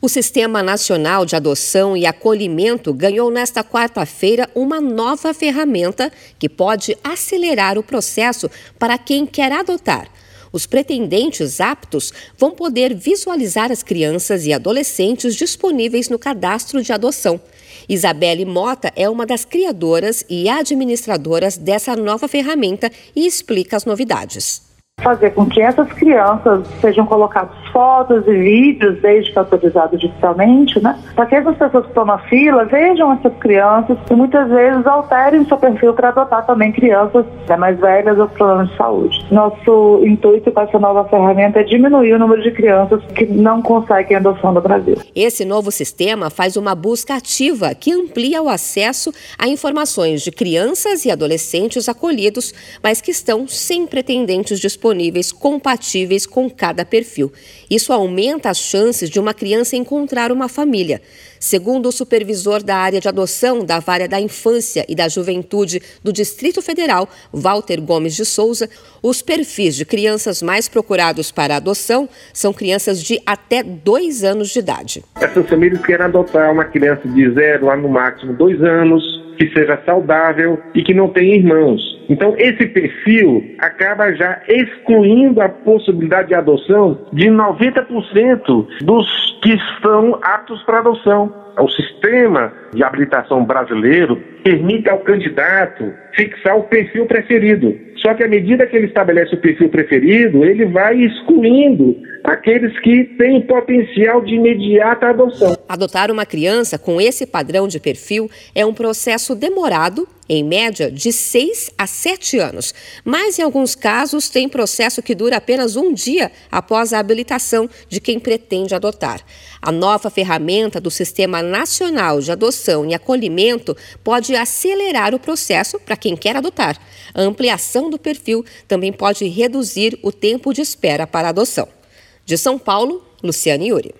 O Sistema Nacional de Adoção e Acolhimento ganhou nesta quarta-feira uma nova ferramenta que pode acelerar o processo para quem quer adotar. Os pretendentes aptos vão poder visualizar as crianças e adolescentes disponíveis no cadastro de adoção. Isabelle Mota é uma das criadoras e administradoras dessa nova ferramenta e explica as novidades fazer com que essas crianças sejam colocadas fotos e vídeos, desde que autorizado digitalmente, né? Para que essas pessoas que estão na fila vejam essas crianças e muitas vezes alterem seu perfil para adotar também crianças né, mais velhas ou problemas de saúde. Nosso intuito com essa nova ferramenta é diminuir o número de crianças que não conseguem adoção no Brasil. Esse novo sistema faz uma busca ativa que amplia o acesso a informações de crianças e adolescentes acolhidos, mas que estão sem pretendentes disponíveis disponíveis compatíveis com cada perfil. Isso aumenta as chances de uma criança encontrar uma família. Segundo o supervisor da área de adoção da Vara da Infância e da Juventude do Distrito Federal, Walter Gomes de Souza, os perfis de crianças mais procurados para adoção são crianças de até dois anos de idade. Essas famílias querem adotar uma criança de zero a no máximo dois anos que seja saudável e que não tenha irmãos. Então, esse perfil acaba já excluindo a possibilidade de adoção de 90% dos que estão aptos para adoção. O sistema de habilitação brasileiro permite ao candidato fixar o perfil preferido. Só que à medida que ele estabelece o perfil preferido, ele vai excluindo aqueles que têm potencial de imediata adoção. Adotar uma criança com esse padrão de perfil é um processo demorado, em média de 6 a 7 anos, mas em alguns casos tem processo que dura apenas um dia após a habilitação de quem pretende adotar. A nova ferramenta do Sistema Nacional de Adoção e Acolhimento pode acelerar o processo para quem quer adotar. A ampliação do perfil também pode reduzir o tempo de espera para adoção. De São Paulo, Luciane Yuri.